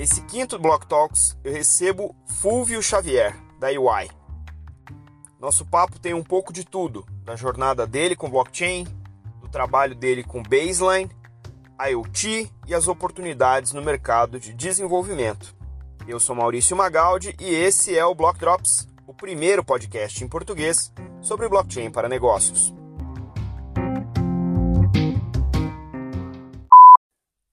Nesse quinto Block Talks, eu recebo Fulvio Xavier, da UI. Nosso papo tem um pouco de tudo, da jornada dele com blockchain, do trabalho dele com baseline, IoT e as oportunidades no mercado de desenvolvimento. Eu sou Maurício Magaldi e esse é o Block Drops, o primeiro podcast em português sobre blockchain para negócios.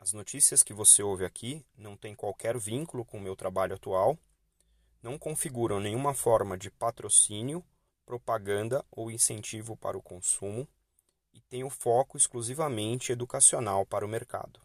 As notícias que você ouve aqui não têm qualquer vínculo com o meu trabalho atual, não configuram nenhuma forma de patrocínio, propaganda ou incentivo para o consumo e têm o foco exclusivamente educacional para o mercado.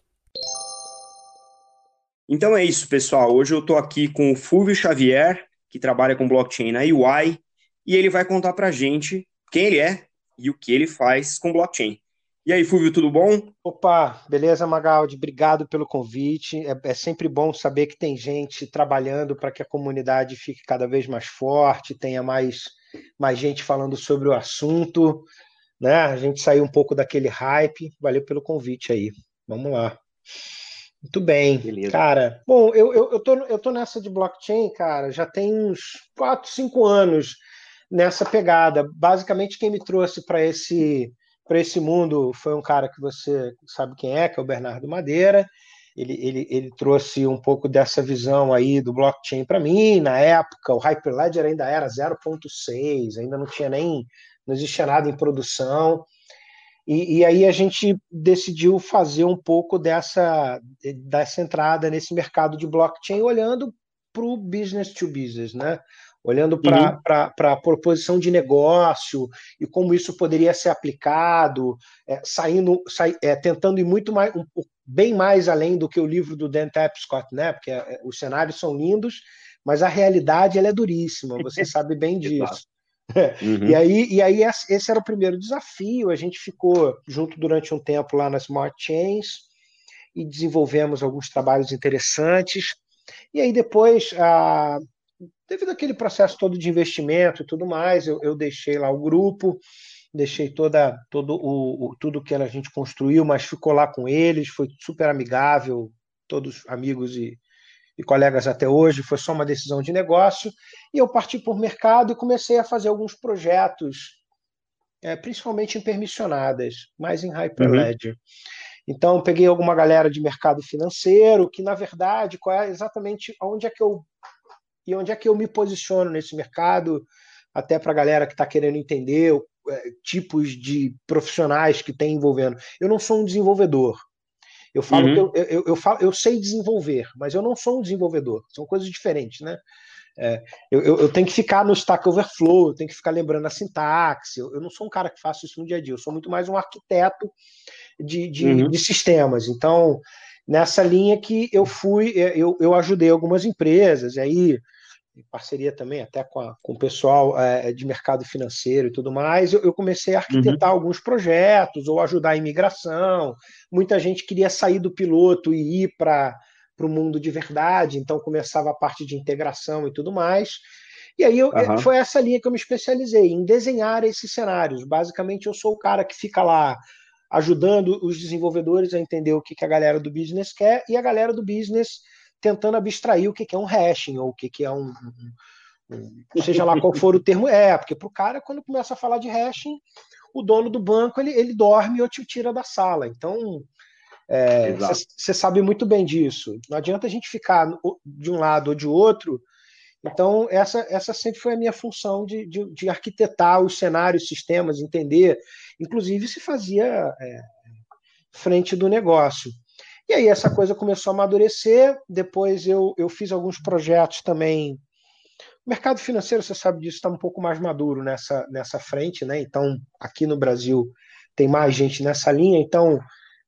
Então é isso, pessoal. Hoje eu estou aqui com o Fulvio Xavier, que trabalha com blockchain na UI, e ele vai contar para gente quem ele é e o que ele faz com blockchain. E aí, Fulvio, tudo bom? Opa, beleza, Magaldi? Obrigado pelo convite. É, é sempre bom saber que tem gente trabalhando para que a comunidade fique cada vez mais forte, tenha mais, mais gente falando sobre o assunto. Né? A gente saiu um pouco daquele hype. Valeu pelo convite aí. Vamos lá. Muito bem. Beleza. Cara, bom, eu, eu, eu, tô, eu tô nessa de blockchain, cara, já tem uns 4, 5 anos nessa pegada. Basicamente, quem me trouxe para esse para esse mundo foi um cara que você sabe quem é, que é o Bernardo Madeira. Ele, ele, ele trouxe um pouco dessa visão aí do blockchain para mim. Na época, o Hyperledger ainda era 0.6, ainda não tinha nem, não existia nada em produção. E, e, aí a gente decidiu fazer um pouco dessa, dessa entrada nesse mercado de blockchain, olhando para o business to business, né? Olhando para uhum. a proposição de negócio e como isso poderia ser aplicado, é, saindo, sai, é, tentando ir muito mais, um, bem mais além do que o livro do Dan Tapscott, né? Porque é, os cenários são lindos, mas a realidade ela é duríssima, você sabe bem disso. Uhum. E aí, e aí esse era o primeiro desafio. A gente ficou junto durante um tempo lá na Smart Chains e desenvolvemos alguns trabalhos interessantes. E aí depois a, devido àquele processo todo de investimento e tudo mais, eu, eu deixei lá o grupo, deixei toda todo o, o, tudo que a gente construiu, mas ficou lá com eles, foi super amigável, todos amigos e, e colegas até hoje, foi só uma decisão de negócio, e eu parti por mercado e comecei a fazer alguns projetos, é, principalmente em permissionadas, mais em Hyperledger. Uhum. Então, peguei alguma galera de mercado financeiro, que na verdade, qual é exatamente onde é que eu e onde é que eu me posiciono nesse mercado, até para a galera que está querendo entender é, tipos de profissionais que tem envolvendo. Eu não sou um desenvolvedor. Eu falo uhum. que eu, eu, eu, falo, eu sei desenvolver, mas eu não sou um desenvolvedor. São coisas diferentes, né? É, eu, eu, tenho que ficar no Stack Overflow, eu tenho que ficar lembrando a sintaxe. Eu, eu, não sou um cara que faça isso no dia a dia, eu sou muito mais um arquiteto de, de, uhum. de sistemas. Então, nessa linha que eu fui, é, eu, eu ajudei algumas empresas, e aí, em parceria também até com, a, com o pessoal é, de mercado financeiro e tudo mais, eu, eu comecei a arquitetar uhum. alguns projetos ou ajudar a imigração. Muita gente queria sair do piloto e ir para o mundo de verdade, então começava a parte de integração e tudo mais. E aí eu, uhum. foi essa linha que eu me especializei, em desenhar esses cenários. Basicamente, eu sou o cara que fica lá ajudando os desenvolvedores a entender o que, que a galera do business quer e a galera do business tentando abstrair o que, que é um hashing ou o que, que é um, um, um seja lá qual for o termo é, porque para o cara, quando começa a falar de hashing, o dono do banco ele, ele dorme ou te tira da sala. Então, você é, sabe muito bem disso. Não adianta a gente ficar de um lado ou de outro. Então, essa, essa sempre foi a minha função de, de, de arquitetar os cenários, sistemas, entender inclusive se fazia é, frente do negócio. E aí essa coisa começou a amadurecer, depois eu, eu fiz alguns projetos também. O mercado financeiro, você sabe disso, está um pouco mais maduro nessa, nessa frente, né? Então, aqui no Brasil tem mais gente nessa linha, então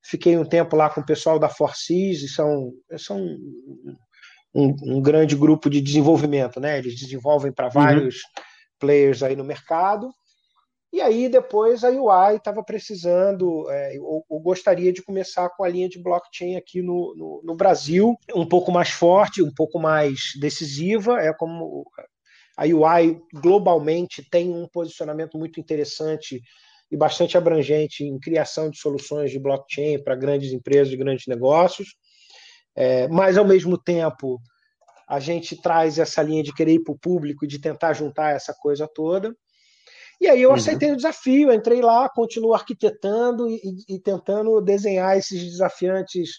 fiquei um tempo lá com o pessoal da Forcis, são, são um, um, grande grupo de desenvolvimento, né? Eles desenvolvem para uhum. vários uhum. players aí no mercado. E aí depois a UI estava precisando, é, ou, ou, gostaria de começar com a linha de blockchain aqui no, no, no, Brasil, um pouco mais forte, um pouco mais decisiva. É como a UI globalmente tem um posicionamento muito interessante e bastante abrangente em criação de soluções de blockchain para grandes empresas e grandes negócios. É, mas, ao mesmo tempo, a gente traz essa linha de querer ir para o público, de tentar juntar essa coisa toda. E aí eu uhum. aceitei o desafio, entrei lá, continuo arquitetando e, e, tentando desenhar esses desafiantes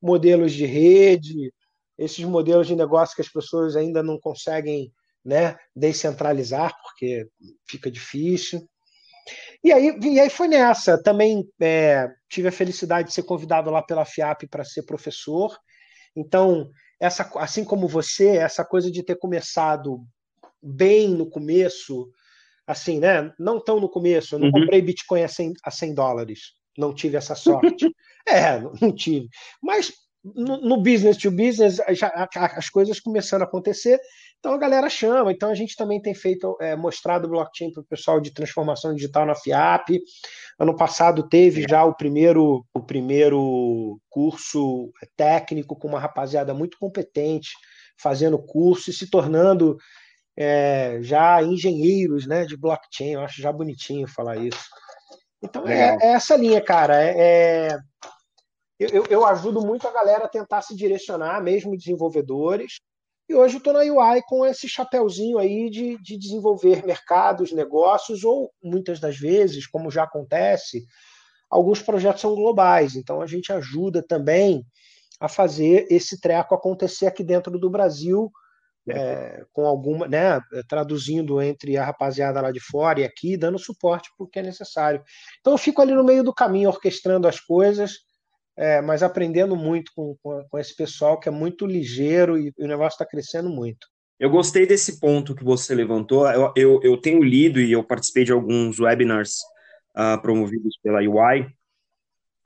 modelos de rede, esses modelos de negócio que as pessoas ainda não conseguem né, descentralizar, porque fica difícil. E aí, e aí foi nessa. Também é, tive a felicidade de ser convidado lá pela FIAP para ser professor. Então, essa, assim como você, essa coisa de ter começado bem no começo, assim, né? Não tão no começo, eu não uhum. comprei Bitcoin a 100, a 100 dólares, não tive essa sorte. é, não tive. Mas no, no, business to business, já, as coisas começando a acontecer, então a galera chama. Então a gente também tem feito, é, mostrado blockchain para o pessoal de transformação digital na FIAP. Ano passado teve já o primeiro, o primeiro curso técnico com uma rapaziada muito competente, fazendo curso e se tornando é, já engenheiros né, de blockchain. Eu acho já bonitinho falar isso. Então é, é, essa linha, cara. é, é eu, eu, ajudo muito a galera a tentar se direcionar, mesmo desenvolvedores. E hoje eu estou na UI com esse chapéuzinho aí de, de desenvolver mercados, negócios, ou muitas das vezes, como já acontece, alguns projetos são globais. Então a gente ajuda também a fazer esse treco acontecer aqui dentro do Brasil, é, com alguma, né, traduzindo entre a rapaziada lá de fora e aqui, dando suporte porque é necessário. Então eu fico ali no meio do caminho orquestrando as coisas é, mas aprendendo muito com, com, com, esse pessoal que é muito ligeiro e, e o negócio está crescendo muito. Eu gostei desse ponto que você levantou. Eu, eu, eu tenho lido e eu participei de alguns webinars uh, promovidos pela UI,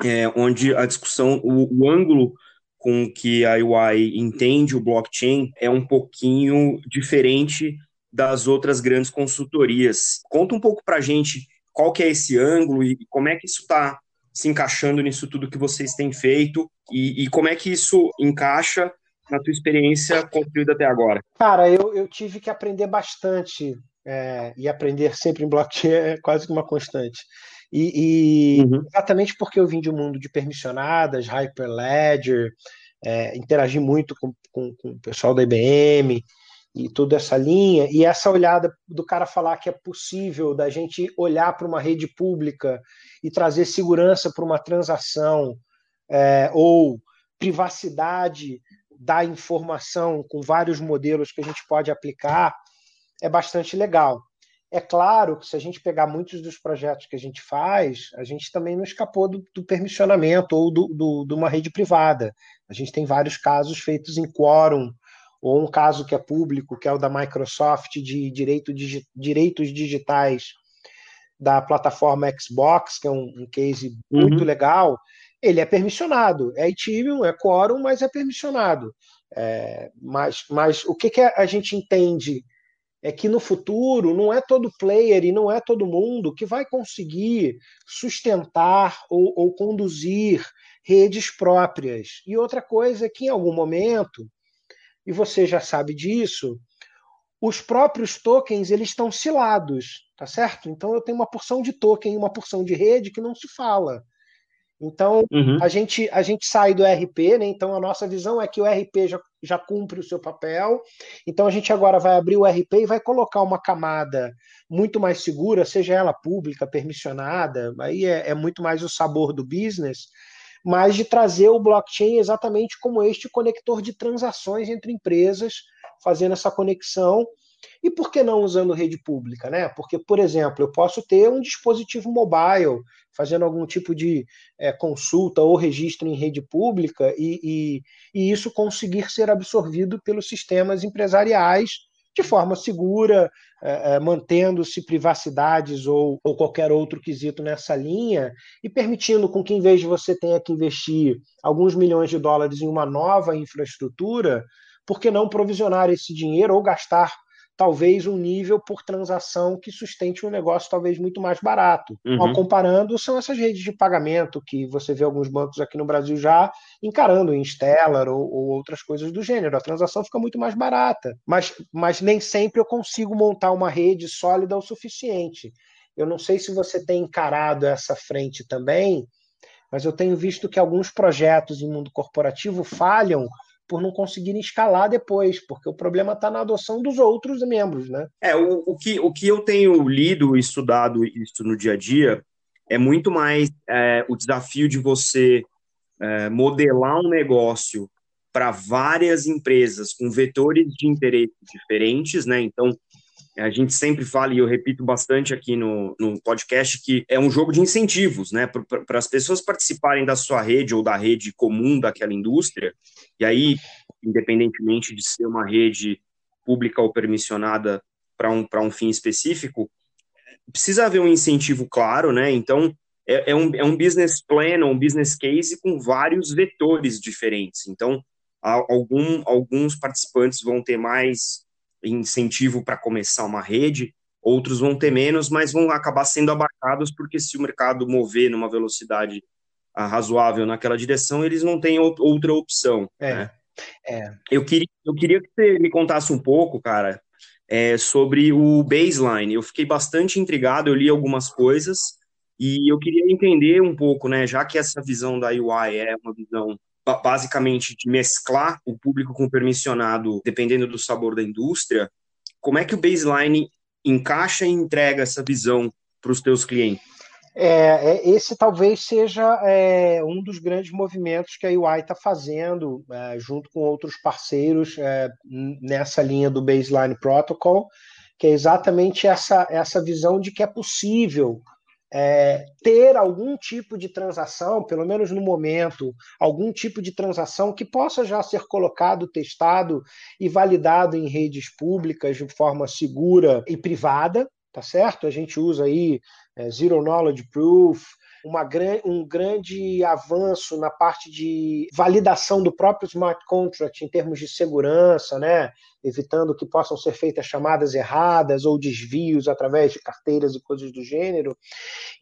é, onde a discussão, o, o ângulo com que a UI entende o blockchain é um pouquinho diferente das outras grandes consultorias. Conta um pouco para a gente qual que é esse ângulo e como é que isso está se encaixando nisso tudo que vocês têm feito e, e como é que isso encaixa na tua experiência construída até agora? Cara, eu, eu tive que aprender bastante é, e aprender sempre em blockchain é quase que uma constante. E, e uhum. exatamente porque eu vim de um mundo de permissionadas, Hyperledger, é, interagi muito com, com, com, o pessoal da IBM, e toda essa linha, e essa olhada do cara falar que é possível da gente olhar para uma rede pública e trazer segurança para uma transação, é, ou privacidade da informação com vários modelos que a gente pode aplicar, é bastante legal. É claro que se a gente pegar muitos dos projetos que a gente faz, a gente também não escapou do, do permissionamento ou do, do, de uma rede privada. A gente tem vários casos feitos em quórum, ou um caso que é público, que é o da Microsoft de direito, digi, direitos digitais da plataforma Xbox, que é um, um case uhum. muito legal, ele é permissionado. É Ethereum, é Quorum, mas é permissionado. É, mas, mas o que, que a gente entende é que no futuro não é todo player e não é todo mundo que vai conseguir sustentar ou, ou conduzir redes próprias. E outra coisa é que em algum momento e você já sabe disso, os próprios tokens eles estão cilados, tá certo? Então eu tenho uma porção de token, uma porção de rede que não se fala. Então uhum. a gente a gente sai do RP, né? Então a nossa visão é que o RP já, já cumpre o seu papel. Então a gente agora vai abrir o RP e vai colocar uma camada muito mais segura, seja ela pública, permissionada. Aí é, é muito mais o sabor do business mas de trazer o blockchain exatamente como este conector de transações entre empresas, fazendo essa conexão. E por que não usando rede pública? Né? Porque, por exemplo, eu posso ter um dispositivo mobile fazendo algum tipo de é, consulta ou registro em rede pública e, e, e isso conseguir ser absorvido pelos sistemas empresariais de forma segura, é, é, mantendo-se privacidades ou, ou qualquer outro quesito nessa linha e permitindo com que, em vez de você tenha que investir alguns milhões de dólares em uma nova infraestrutura, por que não provisionar esse dinheiro ou gastar talvez um nível por transação que sustente um negócio talvez muito mais barato. Uhum. Ao comparando, são essas redes de pagamento que você vê alguns bancos aqui no Brasil já encarando em Stellar ou, ou outras coisas do gênero. A transação fica muito mais barata, mas, mas nem sempre eu consigo montar uma rede sólida o suficiente. Eu não sei se você tem encarado essa frente também, mas eu tenho visto que alguns projetos em mundo corporativo falham por não conseguirem escalar depois, porque o problema está na adoção dos outros membros, né? É, o, o, que, o que eu tenho lido e estudado isso no dia a dia é muito mais é, o desafio de você é, modelar um negócio para várias empresas com vetores de interesse diferentes, né? Então, a gente sempre fala, e eu repito bastante aqui no, no podcast, que é um jogo de incentivos, né? Para as pessoas participarem da sua rede ou da rede comum daquela indústria, e aí, independentemente de ser uma rede pública ou permissionada para um, um fim específico, precisa haver um incentivo claro, né? Então, é, é, um, é um business plan, um business case com vários vetores diferentes. Então, algum, alguns participantes vão ter mais incentivo para começar uma rede, outros vão ter menos, mas vão acabar sendo abarcados, porque se o mercado mover numa velocidade ah, razoável naquela direção, eles não têm outra opção. É, né? é. Eu, queria, eu queria que você me contasse um pouco, cara, é, sobre o baseline. Eu fiquei bastante intrigado, eu li algumas coisas, e eu queria entender um pouco, né, já que essa visão da UI é uma visão basicamente de mesclar o público com o permissionado, dependendo do sabor da indústria, como é que o baseline encaixa e entrega essa visão para os teus clientes? É, é, esse talvez seja é, um dos grandes movimentos que a UI está fazendo, é, junto com outros parceiros é, nessa linha do Baseline Protocol, que é exatamente essa, essa visão de que é possível é, ter algum tipo de transação, pelo menos no momento, algum tipo de transação que possa já ser colocado, testado e validado em redes públicas de forma segura e privada, tá certo? A gente usa aí é, Zero Knowledge Proof, uma, um grande avanço na parte de validação do próprio smart contract em termos de segurança, né? evitando que possam ser feitas chamadas erradas ou desvios através de carteiras e coisas do gênero.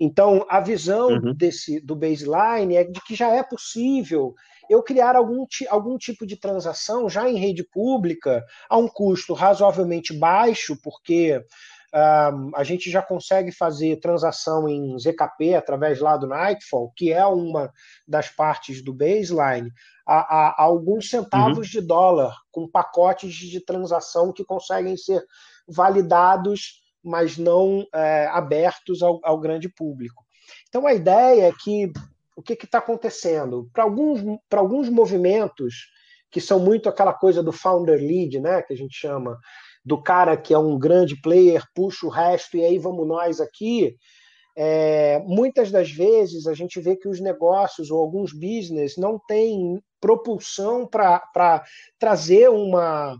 Então, a visão uhum. desse do baseline é de que já é possível eu criar algum, algum tipo de transação já em rede pública a um custo razoavelmente baixo, porque um, a gente já consegue fazer transação em ZKP através lá do Nightfall, que é uma das partes do baseline, a, a, a alguns centavos uhum. de dólar, com pacotes de transação que conseguem ser validados, mas não é, abertos ao, ao grande público. Então a ideia é que o que está acontecendo? Para alguns, alguns movimentos que são muito aquela coisa do founder lead, né, que a gente chama, do cara que é um grande player, puxa o resto e aí vamos nós aqui. É, muitas das vezes a gente vê que os negócios ou alguns business não têm propulsão para trazer uma,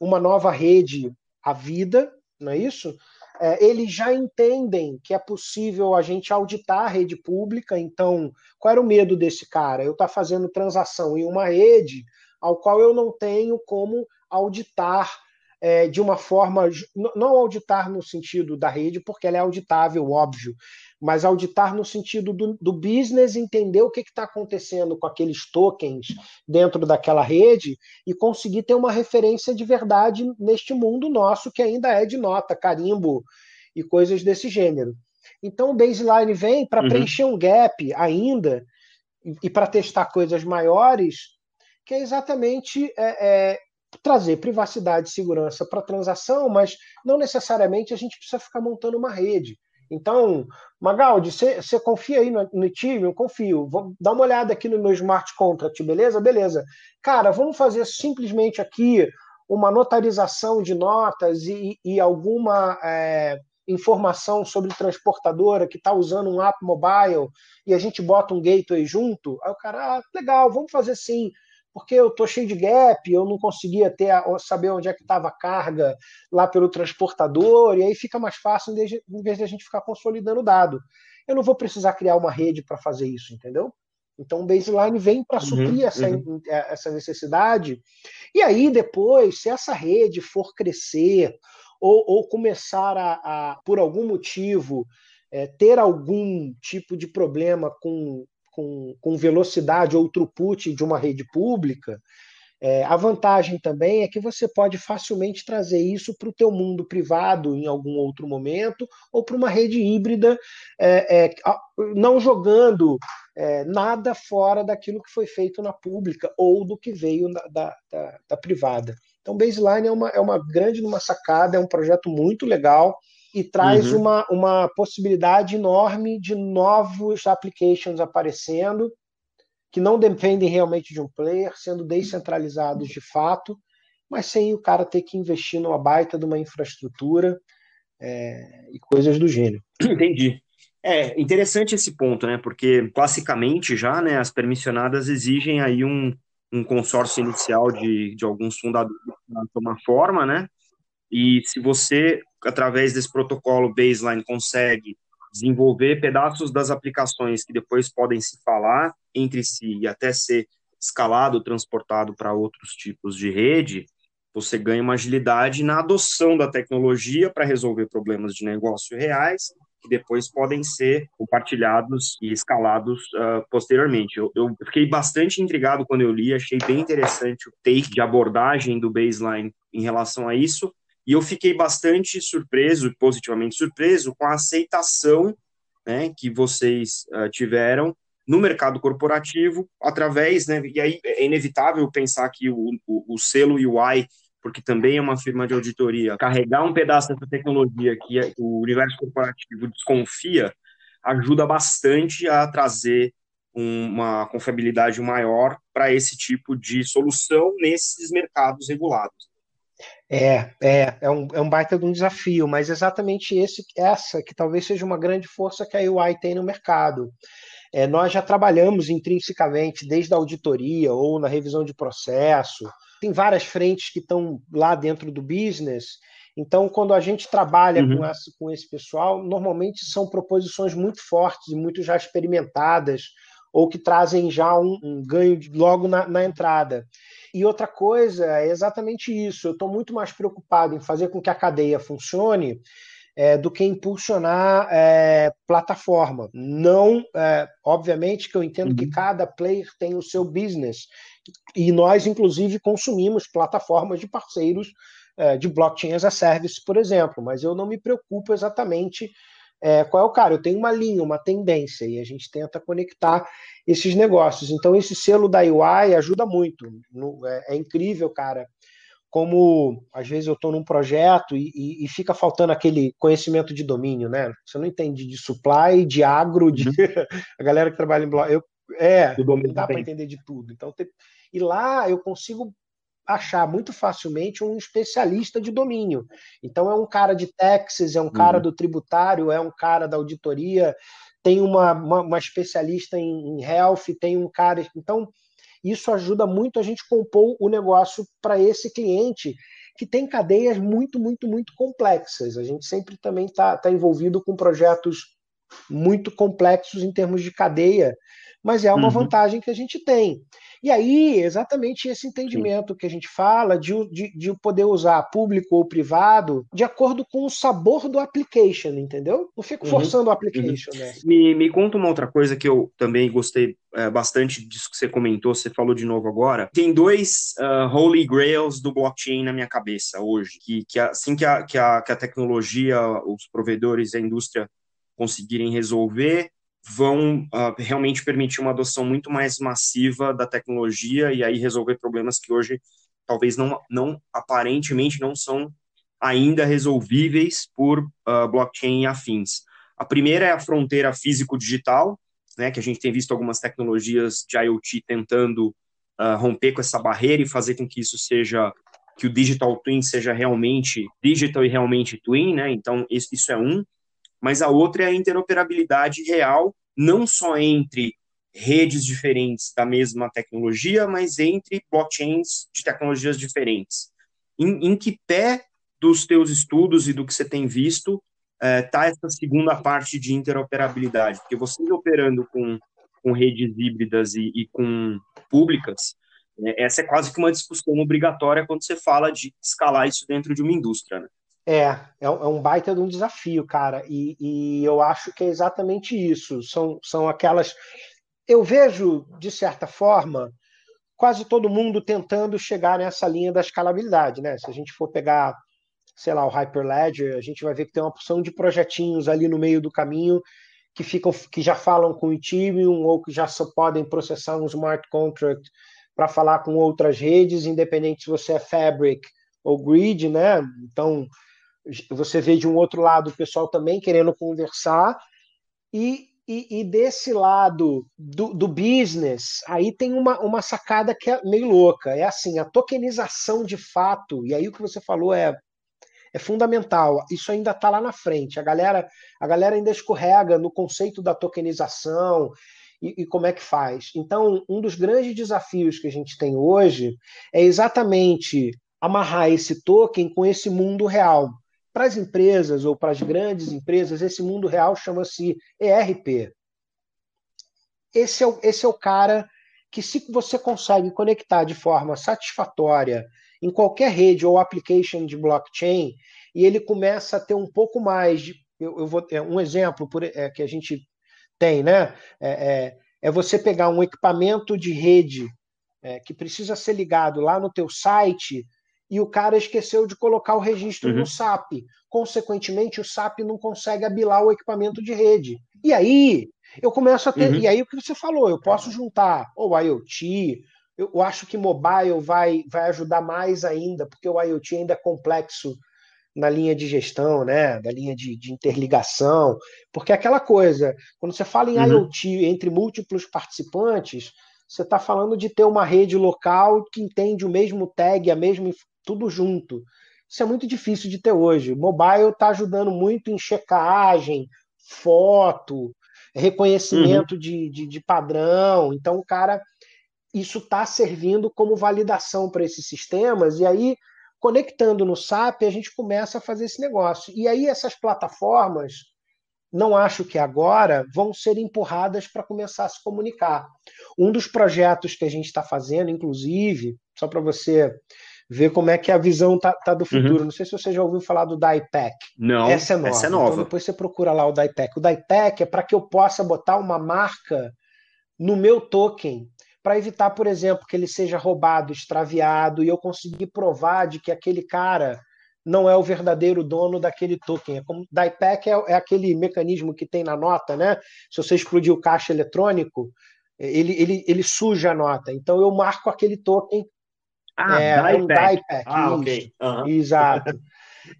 uma nova rede à vida, não é isso? É, eles já entendem que é possível a gente auditar a rede pública, então qual era o medo desse cara? Eu estar tá fazendo transação em uma rede ao qual eu não tenho como auditar é, de uma forma, não auditar no sentido da rede, porque ela é auditável, óbvio, mas auditar no sentido do, do business, entender o que está acontecendo com aqueles tokens dentro daquela rede e conseguir ter uma referência de verdade neste mundo nosso que ainda é de nota, carimbo e coisas desse gênero. Então o baseline vem para uhum. preencher um gap ainda e, e para testar coisas maiores, que é exatamente é, é, trazer privacidade e segurança para a transação, mas não necessariamente a gente precisa ficar montando uma rede. Então, Magaldi, você confia aí no, no Ethereum? Confio. Vou dar uma olhada aqui no meu smart contract, beleza? Beleza. Cara, vamos fazer simplesmente aqui uma notarização de notas e, e alguma é, informação sobre transportadora que está usando um app mobile e a gente bota um gateway junto. Aí o cara, ah, legal, vamos fazer sim porque eu estou cheio de gap, eu não conseguia ter a, saber onde é que estava a carga lá pelo transportador, e aí fica mais fácil em vez de a gente ficar consolidando dado. Eu não vou precisar criar uma rede para fazer isso, entendeu? Então o baseline vem para uhum, suprir essa, uhum. É, essa necessidade. E aí, depois, se essa rede for crescer ou, ou começar a, a, por algum motivo, é, ter algum tipo de problema com com, com velocidade ou throughput de uma rede pública, é, a vantagem também é que você pode facilmente trazer isso para o teu mundo privado em algum outro momento ou para uma rede híbrida, é, é, não jogando é, nada fora daquilo que foi feito na pública ou do que veio da, da, da, da privada. Então, Baseline é uma, é uma grande uma sacada, é um projeto muito legal e traz uhum. uma, uma possibilidade enorme de novos applications aparecendo que não dependem realmente de um player, sendo descentralizados de fato, mas sem o cara ter que investir numa baita de uma infraestrutura é, e coisas do gênero. Entendi. É interessante esse ponto, né? Porque classicamente já, né, as permissionadas exigem aí um, um consórcio inicial de, de alguns fundadores de uma forma, né? E se você, através desse protocolo baseline, consegue desenvolver pedaços das aplicações que depois podem se falar entre si e até ser escalado, transportado para outros tipos de rede, você ganha uma agilidade na adoção da tecnologia para resolver problemas de negócio reais que depois podem ser compartilhados e escalados uh, posteriormente. Eu, eu, fiquei bastante intrigado quando eu li, achei bem interessante o take de abordagem do baseline em relação a isso, e eu fiquei bastante surpreso, positivamente surpreso, com a aceitação né, que vocês uh, tiveram no mercado corporativo, através, né, e aí é inevitável pensar que o, o, o selo UI porque também é uma firma de auditoria, carregar um pedaço dessa tecnologia que o universo corporativo desconfia, ajuda bastante a trazer uma confiabilidade maior para esse tipo de solução nesses mercados regulados. É, é, é um, é um baita de um desafio, mas exatamente esse, essa que talvez seja uma grande força que a UI tem no mercado. É, nós já trabalhamos intrinsecamente desde a auditoria ou na revisão de processo, tem várias frentes que estão lá dentro do business. Então, quando a gente trabalha uhum. com, essa, com esse pessoal, normalmente são proposições muito fortes e muito já experimentadas, ou que trazem já um, um ganho logo na, na entrada. E outra coisa é exatamente isso. Eu estou muito mais preocupado em fazer com que a cadeia funcione é, do que impulsionar é, plataforma. Não, é, obviamente, que eu entendo uhum. que cada player tem o seu business. E nós, inclusive, consumimos plataformas de parceiros é, de blockchain as a service, por exemplo, mas eu não me preocupo exatamente é, qual é o cara. Eu tenho uma linha, uma tendência, e a gente tenta conectar esses negócios. Então, esse selo da UI ajuda muito. É, é incrível, cara, como às vezes eu estou num projeto e, e, e, fica faltando aquele conhecimento de domínio, né? Você não entende de supply, de agro, de uhum. a galera que trabalha em bloco. Eu, é, não dá para entender de tudo. Então, te... e lá eu consigo achar muito facilmente um especialista de domínio. Então é um cara de taxes, é um cara uhum. do tributário, é um cara da auditoria, tem uma, uma, uma especialista em, em health, tem um cara. Então isso ajuda muito a gente compor o negócio para esse cliente que tem cadeias muito, muito, muito complexas. A gente sempre também está tá envolvido com projetos muito complexos em termos de cadeia, mas é uma uhum. vantagem que a gente tem. E aí, exatamente esse entendimento Sim. que a gente fala de, de, de, poder usar público ou privado de acordo com o sabor do application, entendeu? Não fico uhum. forçando o application, uhum. né? Me, me conta uma outra coisa que eu também gostei é, bastante disso que você comentou, você falou de novo agora. Tem dois uh, holy grails do blockchain na minha cabeça hoje, que, que assim que a, que, a, que a tecnologia, os provedores, a indústria conseguirem resolver, vão uh, realmente permitir uma adoção muito mais massiva da tecnologia e aí resolver problemas que hoje talvez não, não aparentemente não são ainda resolvíveis por uh, blockchain e afins. A primeira é a fronteira físico-digital, né, que a gente tem visto algumas tecnologias de IoT tentando uh, romper com essa barreira e fazer com que isso seja que o digital twin seja realmente digital e realmente twin, né? Então isso, é um mas a outra é a interoperabilidade real, não só entre redes diferentes da mesma tecnologia, mas entre blockchains de tecnologias diferentes. Em, em que pé dos teus estudos e do que você tem visto está eh, essa segunda parte de interoperabilidade? Porque vocês operando com, com redes híbridas e, e com públicas, né, essa é quase que uma discussão obrigatória quando você fala de escalar isso dentro de uma indústria, né? É, é, é um baita de um desafio, cara, e, e, eu acho que é exatamente isso. São, são aquelas. Eu vejo, de certa forma, quase todo mundo tentando chegar nessa linha da escalabilidade, né? Se a gente for pegar, sei lá, o Hyperledger, a gente vai ver que tem uma porção de projetinhos ali no meio do caminho que ficam que já falam com o Ethereum ou que já só podem processar um smart contract para falar com outras redes, independente se você é Fabric ou Grid, né? Então você vê de um outro lado o pessoal também querendo conversar e, e, e desse lado do, do, business aí tem uma, uma sacada que é meio louca é assim a tokenização de fato e aí o que você falou é é fundamental. Isso ainda está lá na frente. A galera, a galera ainda escorrega no conceito da tokenização e, e, como é que faz. Então, um dos grandes desafios que a gente tem hoje é exatamente amarrar esse token com esse mundo real. Para as empresas ou para as grandes empresas, esse mundo real chama-se ERP. Esse é, o, esse é o cara que, se você consegue conectar de forma satisfatória em qualquer rede ou application de blockchain e ele começa a ter um pouco mais de. Eu, eu vou, é, um exemplo por, é, que a gente tem, né? É, é, é você pegar um equipamento de rede é, que precisa ser ligado lá no teu site e o cara esqueceu de colocar o registro uhum. no SAP. Consequentemente, o SAP não consegue abilar o equipamento de rede. E aí, eu começo a ter. Uhum. E aí, o que você falou? Eu posso juntar o IoT, eu acho que mobile vai, vai ajudar mais ainda, porque o IoT ainda é complexo na linha de gestão, né? Da linha de, de interligação, porque é aquela coisa, quando você fala em uhum. IoT entre múltiplos participantes, você está falando de ter uma rede local que entende o mesmo tag, a mesma tudo junto. Isso é muito difícil de ter hoje. O mobile está ajudando muito em checagem, foto, reconhecimento uhum. de, de, de padrão. Então, o cara isso está servindo como validação para esses sistemas, e aí, conectando no SAP, a gente começa a fazer esse negócio. E aí, essas plataformas, não acho que agora, vão ser empurradas para começar a se comunicar. Um dos projetos que a gente está fazendo, inclusive, só para você ver como é que a visão tá, tá do futuro. Uhum. Não sei se você já ouviu falar do DIPAC. Não, essa é nova. Essa é nova. Então depois você procura lá o DIPAC. O DIPAC é para que eu possa botar uma marca no meu token para evitar, por exemplo, que ele seja roubado, extraviado e eu conseguir provar de que aquele cara não é o verdadeiro dono daquele token. É como DIPAC é, é aquele mecanismo que tem na nota, né? Se você explodir o caixa eletrônico, ele, ele, ele suja a nota. Então eu marco aquele token. Ah, é, DIPAC. Um DIPAC ah, ok. Uhum. Exato.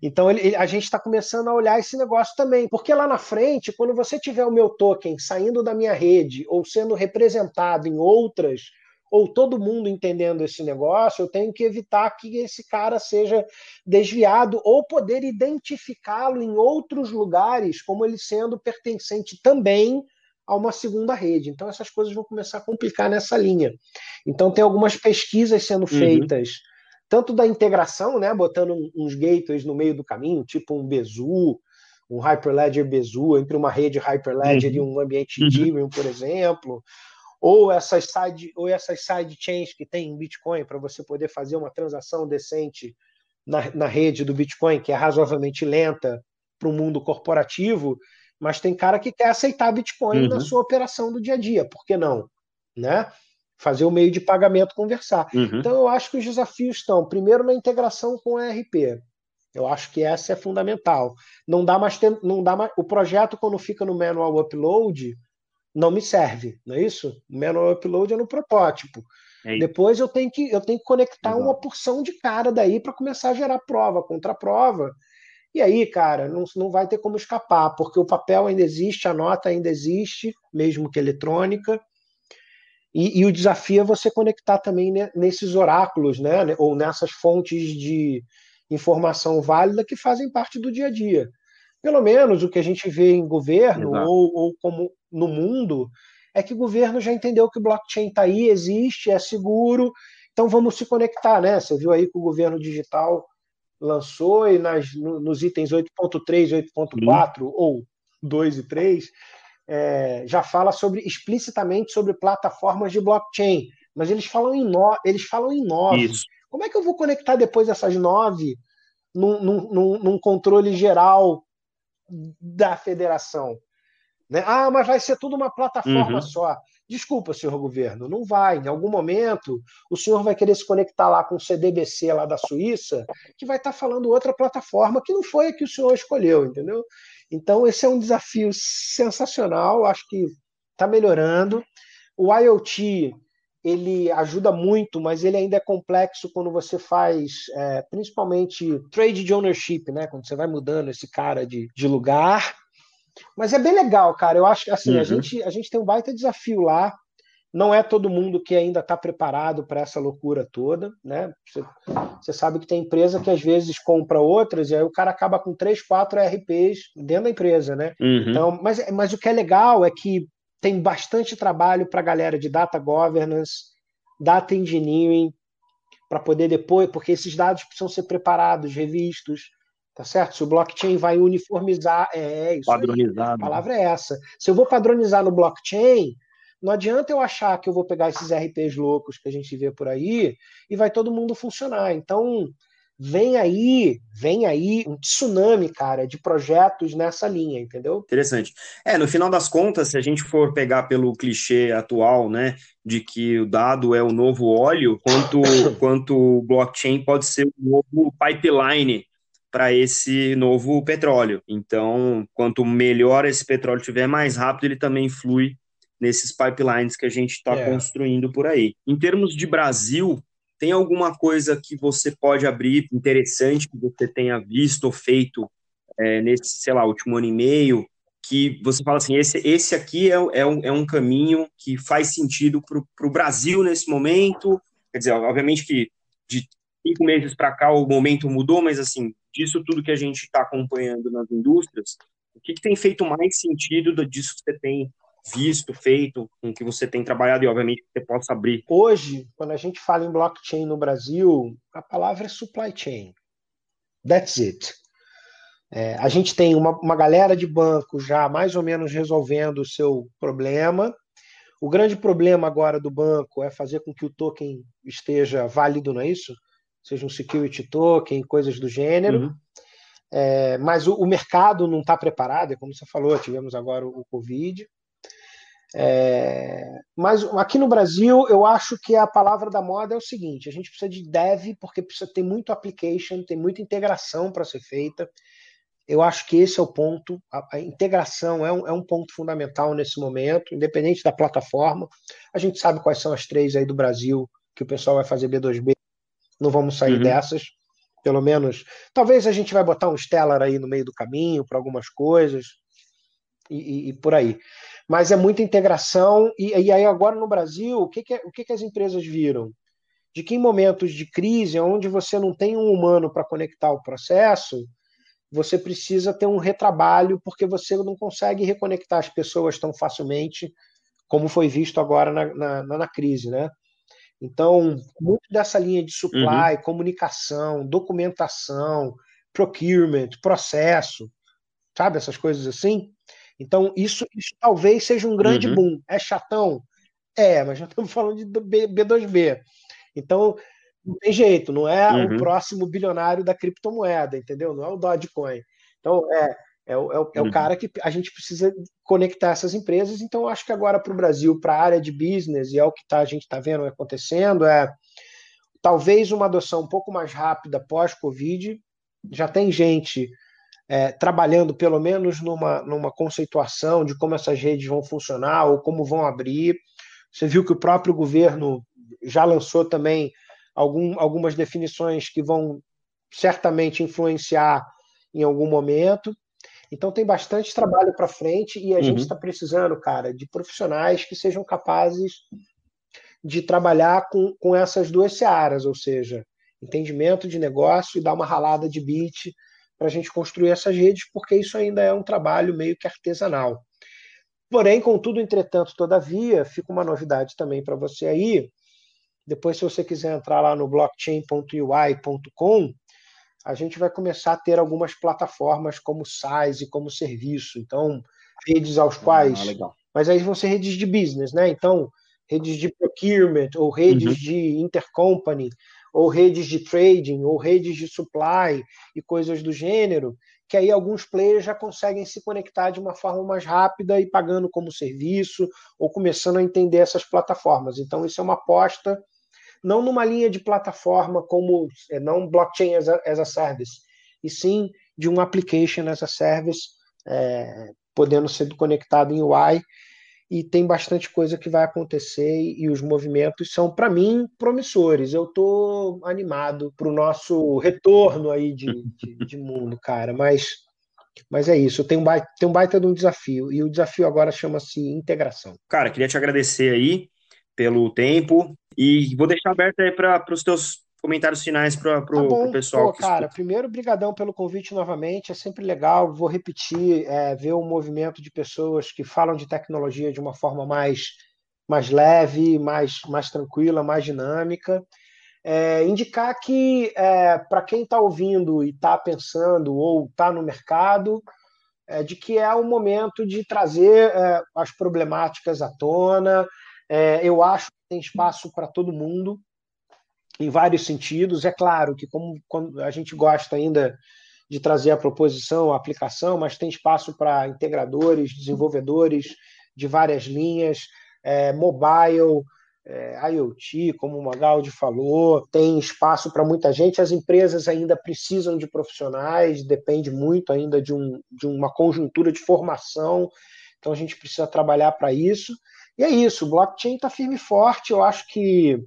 Então ele, a gente está começando a olhar esse negócio também, porque lá na frente, quando você tiver o meu token saindo da minha rede ou sendo representado em outras, ou todo mundo entendendo esse negócio, eu tenho que evitar que esse cara seja desviado ou poder identificá-lo em outros lugares como ele sendo pertencente também a uma segunda rede. Então essas coisas vão começar a complicar nessa linha. Então tem algumas pesquisas sendo uhum. feitas uhum tanto da integração, né, botando uns gateways no meio do caminho, tipo um Bezu, um Hyperledger Bezu, entre uma rede Hyperledger uhum. e um ambiente uhum. Ethereum, por exemplo, ou essas side ou essas side chains que tem em Bitcoin para você poder fazer uma transação decente na, na rede do Bitcoin, que é razoavelmente lenta para o mundo corporativo, mas tem cara que quer aceitar Bitcoin uhum. na sua operação do dia a dia, por que não? Né? fazer o meio de pagamento conversar. Uhum. Então, eu acho que os desafios estão, primeiro, na integração com o ERP. Eu acho que essa é fundamental. Não dá mais, tempo, não dá mais o projeto quando fica no manual upload não me serve, não é isso? O manual upload é no protótipo. É Depois eu tenho que eu tenho que conectar Exato. uma porção de cara daí para começar a gerar prova, contra prova. E aí, cara, não, não vai ter como escapar, porque o papel ainda existe, a nota ainda existe, mesmo que eletrônica. E, e, o desafio é você conectar também nesses oráculos, né? Ou nessas fontes de informação válida que fazem parte do dia a dia. Pelo menos o que a gente vê em governo ou, ou, como no mundo é que o governo já entendeu que o blockchain está aí, existe, é seguro, então vamos se conectar, né? Você viu aí que o governo digital lançou e nas, nos itens 8.3, 8.4 ou 2 e 3 é, já fala sobre explicitamente sobre plataformas de blockchain, mas eles falam em no, eles falam em nove. Isso. Como é que eu vou conectar depois essas nove num, num, num controle geral da federação? Né? Ah, mas vai ser tudo uma plataforma uhum. só. Desculpa, senhor governo, não vai. Em algum momento, o senhor vai querer se conectar lá com o CDBC lá da Suíça, que vai estar falando outra plataforma que não foi a que o senhor escolheu, entendeu? Então, esse é um desafio sensacional, acho que está melhorando. O IoT ele ajuda muito, mas ele ainda é complexo quando você faz, é, principalmente, trade de ownership, né? Quando você vai mudando esse cara de, de lugar. Mas é bem legal, cara. Eu acho que assim, uhum. a, gente, a gente tem um baita desafio lá. Não é todo mundo que ainda está preparado para essa loucura toda, né? Você, você, sabe que tem empresa que às vezes compra outras e aí o cara acaba com três, quatro RPs dentro da empresa, né? Uhum. Então, mas, mas o que é legal é que tem bastante trabalho para a galera de data governance, data engineering, para poder depois, porque esses dados precisam ser preparados, revistos, tá certo? Se o blockchain vai uniformizar, é, é isso Padronizado. Aí, a palavra é essa. Se eu vou padronizar no blockchain, não adianta eu achar que eu vou pegar esses RPs loucos que a gente vê por aí e vai todo mundo funcionar. Então, vem aí, vem aí um tsunami, cara, de projetos nessa linha, entendeu? Interessante. É, no final das contas, se a gente for pegar pelo clichê atual, né, de que o dado é o novo óleo, quanto quanto o blockchain pode ser o novo pipeline para esse novo petróleo. Então, quanto melhor esse petróleo tiver, mais rápido ele também flui nesses pipelines que a gente está é. construindo por aí. Em termos de Brasil, tem alguma coisa que você pode abrir interessante que você tenha visto ou feito é, nesse, sei lá, último ano e meio, que você fala assim, esse, esse aqui é, é, um, é um caminho que faz sentido para o Brasil nesse momento? Quer dizer, obviamente que de cinco meses para cá o momento mudou, mas assim, disso tudo que a gente está acompanhando nas indústrias, o que, que tem feito mais sentido disso que você tem visto, feito, com que você tem trabalhado e, obviamente, você possa abrir? Hoje, quando a gente fala em blockchain no Brasil, a palavra é supply chain. That's it. É, a gente tem uma, uma galera de banco já mais ou menos resolvendo o seu problema. O grande problema agora do banco é fazer com que o token esteja válido, não é isso? Seja um security token, coisas do gênero. Uhum. É, mas o, o, mercado não está preparado, é como você falou, tivemos agora o, o Covid. É, mas aqui no Brasil, eu acho que a palavra da moda é o seguinte: a gente precisa de dev, porque precisa ter muito application, tem muita integração para ser feita. Eu acho que esse é o ponto. A, a integração é um, é um, ponto fundamental nesse momento, independente da plataforma. A gente sabe quais são as três aí do Brasil que o pessoal vai fazer B2B. Não vamos sair uhum. dessas. Pelo menos. Talvez a gente vai botar um Stellar aí no meio do caminho para algumas coisas. E, e, e, por aí mas é muita integração. E, e aí, agora no Brasil, o que, que, o que, que as empresas viram? De que em momentos de crise, onde você não tem um humano para conectar o processo, você precisa ter um retrabalho, porque você não consegue reconectar as pessoas tão facilmente como foi visto agora na, na, na crise, né? Então, muito dessa linha de supply, uhum. comunicação, documentação, procurement, processo, sabe, essas coisas assim, então, isso, isso talvez seja um grande uhum. boom. É chatão? É, mas já estamos falando de B2B. Então, não tem jeito, não é uhum. o próximo bilionário da criptomoeda, entendeu? Não é o Dogecoin. Então, é, é, o, é, o, é uhum. o cara que a gente precisa conectar essas empresas. Então, acho que agora para o Brasil, para a área de business, e é o que tá, a gente está vendo acontecendo, é talvez uma adoção um pouco mais rápida pós-Covid. Já tem gente é, trabalhando pelo menos numa, numa conceituação de como essas redes vão funcionar ou como vão abrir. Você viu que o próprio governo já lançou também algum, algumas definições que vão certamente influenciar em algum momento. Então tem bastante trabalho para frente e a uhum. gente está precisando, cara, de profissionais que sejam capazes de trabalhar com, com essas duas searas, ou seja, entendimento de negócio e dar uma ralada de beat para a gente construir essas redes, porque isso ainda é um trabalho meio que artesanal. Porém, contudo, entretanto, todavia, fica uma novidade também para você aí. Depois, se você quiser entrar lá no blockchain.ui.com, a gente vai começar a ter algumas plataformas como SaaS e como serviço. Então, redes aos quais. Ah, mas aí vão ser redes de business, né? Então, redes de procurement ou redes uhum. de intercompany ou redes de trading, ou redes de supply e coisas do gênero, que aí alguns players já conseguem se conectar de uma forma mais rápida e pagando como serviço, ou começando a entender essas plataformas. Então, isso é uma aposta, não numa linha de plataforma como, é, não blockchain as a, as a service, e sim de um application as a service, é, podendo ser conectado em UI e tem bastante coisa que vai acontecer e os movimentos são, para mim, promissores. Eu estou animado para o nosso retorno aí de, de, de, mundo, cara. Mas, mas é isso, tem um, baita, tem um baita de um desafio. E o desafio agora chama-se integração. Cara, queria te agradecer aí pelo tempo e vou deixar aberto aí para os teus comentários finais para o tá pessoal. Pô, cara, primeiro, brigadão pelo convite novamente, é sempre legal, vou repetir, é, ver um movimento de pessoas que falam de tecnologia de uma forma mais, mais leve, mais, mais tranquila, mais dinâmica. É, indicar que, é, para quem está ouvindo e está pensando ou está no mercado, é, de que é o momento de trazer é, as problemáticas à tona. É, eu acho tem espaço para todo mundo em vários sentidos. É claro que, como a gente gosta ainda de trazer a proposição, a aplicação, mas tem espaço para integradores, desenvolvedores de várias linhas, é, mobile, é, IoT, como o Magaldi falou, tem espaço para muita gente. As empresas ainda precisam de profissionais, depende muito ainda de, um, de uma conjuntura de formação, então a gente precisa trabalhar para isso. E é isso, o blockchain está firme e forte. Eu acho que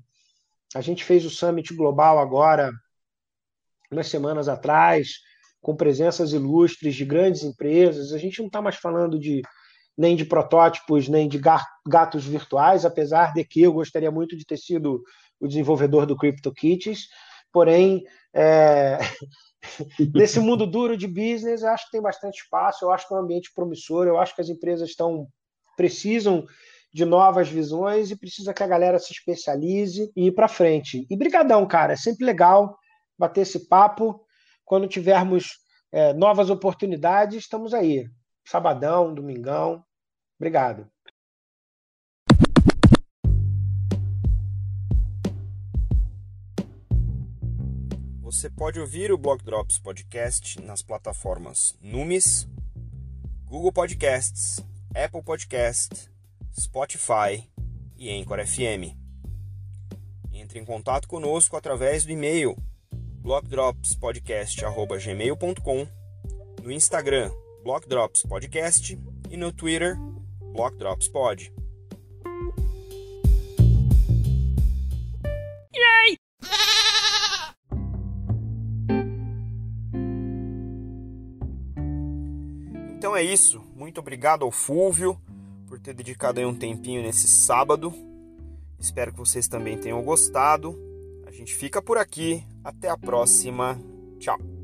a gente fez o Summit Global agora, umas semanas atrás, com presenças ilustres de grandes empresas. A gente não está mais falando de nem de protótipos, nem de gatos virtuais, apesar de que eu gostaria muito de ter sido o desenvolvedor do CryptoKitties. Porém, é... nesse mundo duro de business, eu acho que tem bastante espaço, eu acho que é um ambiente promissor, eu acho que as empresas estão precisam de novas visões e precisa que a galera se especialize e ir para frente. E brigadão, cara, é sempre legal bater esse papo. Quando tivermos é, novas oportunidades, estamos aí. Sabadão, domingão. Obrigado. Você pode ouvir o Block Drops Podcast nas plataformas Numis, Google Podcasts, Apple Podcasts Spotify e Anchor FM. Entre em contato conosco através do e-mail blockdropspodcast@gmail.com, no Instagram blockdropspodcast e no Twitter blockdropspod. Então é isso. Muito obrigado ao Fúvio por ter dedicado aí um tempinho nesse sábado. Espero que vocês também tenham gostado. A gente fica por aqui. Até a próxima. Tchau.